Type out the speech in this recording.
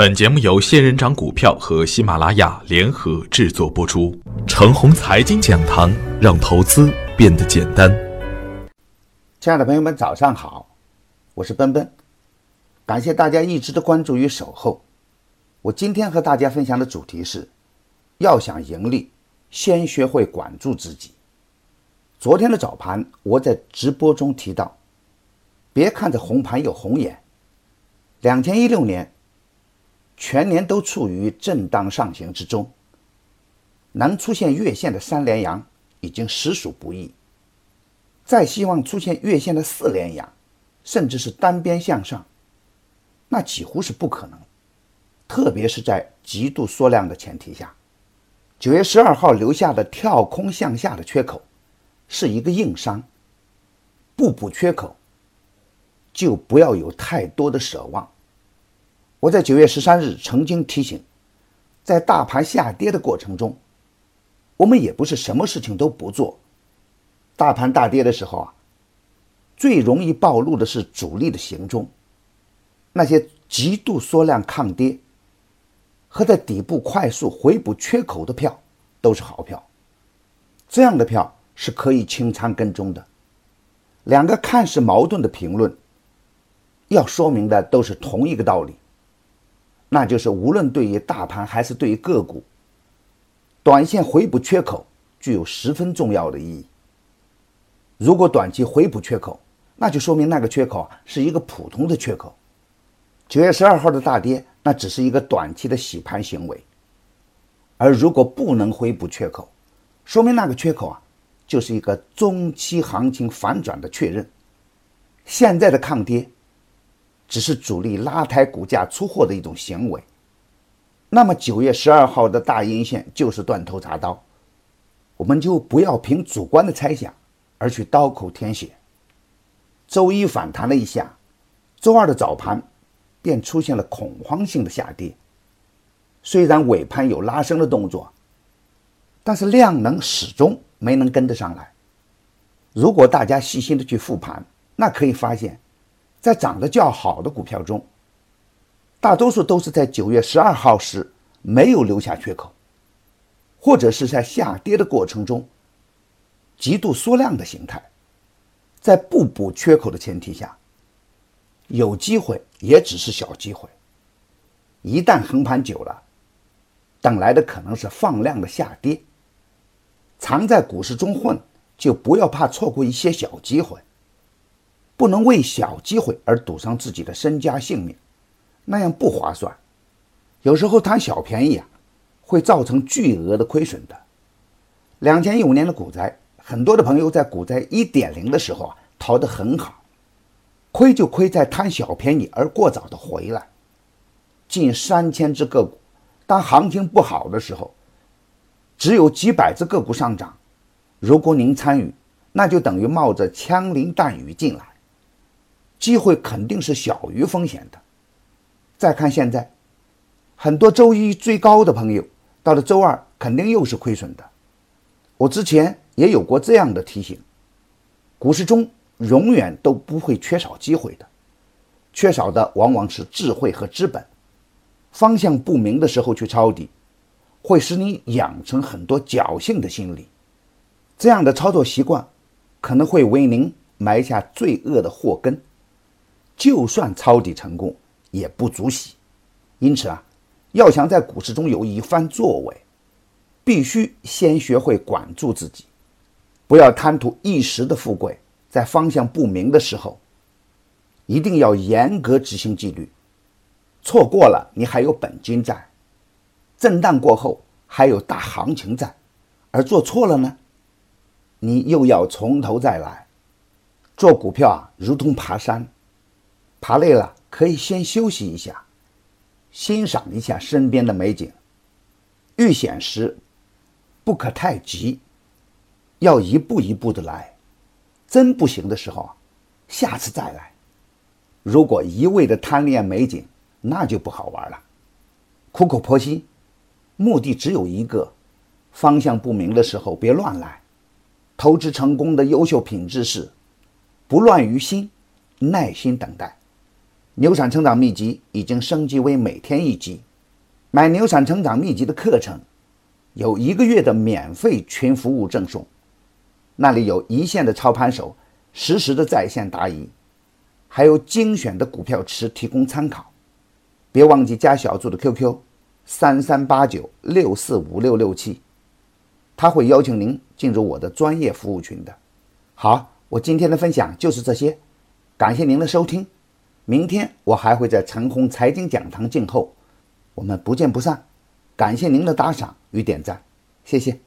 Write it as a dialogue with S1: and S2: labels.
S1: 本节目由仙人掌股票和喜马拉雅联合制作播出。程红财经讲堂，让投资变得简单。
S2: 亲爱的朋友们，早上好，我是奔奔，感谢大家一直的关注与守候。我今天和大家分享的主题是：要想盈利，先学会管住自己。昨天的早盘，我在直播中提到，别看着红盘有红眼，两千一六年。全年都处于震荡上行之中，能出现月线的三连阳已经实属不易，再希望出现月线的四连阳，甚至是单边向上，那几乎是不可能，特别是在极度缩量的前提下。九月十二号留下的跳空向下的缺口，是一个硬伤，不补缺口，就不要有太多的奢望。我在九月十三日曾经提醒，在大盘下跌的过程中，我们也不是什么事情都不做。大盘大跌的时候啊，最容易暴露的是主力的行踪，那些极度缩量抗跌和在底部快速回补缺口的票都是好票，这样的票是可以清仓跟踪的。两个看似矛盾的评论，要说明的都是同一个道理。那就是无论对于大盘还是对于个股，短线回补缺口具有十分重要的意义。如果短期回补缺口，那就说明那个缺口是一个普通的缺口。九月十二号的大跌，那只是一个短期的洗盘行为。而如果不能回补缺口，说明那个缺口啊就是一个中期行情反转的确认。现在的抗跌。只是主力拉抬股价出货的一种行为，那么九月十二号的大阴线就是断头铡刀，我们就不要凭主观的猜想而去刀口舔血。周一反弹了一下，周二的早盘便出现了恐慌性的下跌，虽然尾盘有拉升的动作，但是量能始终没能跟得上来。如果大家细心的去复盘，那可以发现。在涨得较好的股票中，大多数都是在九月十二号时没有留下缺口，或者是在下跌的过程中极度缩量的形态，在不补缺口的前提下，有机会也只是小机会。一旦横盘久了，等来的可能是放量的下跌。常在股市中混，就不要怕错过一些小机会。不能为小机会而赌上自己的身家性命，那样不划算。有时候贪小便宜啊，会造成巨额的亏损的。两千一五年的股灾，很多的朋友在股灾一点零的时候啊，逃得很好，亏就亏在贪小便宜而过早的回来。近三千只个股，当行情不好的时候，只有几百只个股上涨，如果您参与，那就等于冒着枪林弹雨进来。机会肯定是小于风险的。再看现在，很多周一追高的朋友，到了周二肯定又是亏损的。我之前也有过这样的提醒：股市中永远都不会缺少机会的，缺少的往往是智慧和资本。方向不明的时候去抄底，会使你养成很多侥幸的心理。这样的操作习惯，可能会为您埋下罪恶的祸根。就算抄底成功，也不足喜。因此啊，要想在股市中有一番作为，必须先学会管住自己，不要贪图一时的富贵。在方向不明的时候，一定要严格执行纪律。错过了，你还有本金在；震荡过后，还有大行情在；而做错了呢，你又要从头再来。做股票啊，如同爬山。爬累了，可以先休息一下，欣赏一下身边的美景。遇险时，不可太急，要一步一步的来。真不行的时候，下次再来。如果一味的贪恋美景，那就不好玩了。苦口婆心，目的只有一个：方向不明的时候别乱来。投资成功的优秀品质是不乱于心，耐心等待。牛产成长秘籍已经升级为每天一集。买牛产成长秘籍的课程，有一个月的免费群服务赠送，那里有一线的操盘手实时的在线答疑，还有精选的股票池提供参考。别忘记加小组的 QQ：三三八九六四五六六七，他会邀请您进入我的专业服务群的。好，我今天的分享就是这些，感谢您的收听。明天我还会在陈红财经讲堂静候，我们不见不散。感谢您的打赏与点赞，谢谢。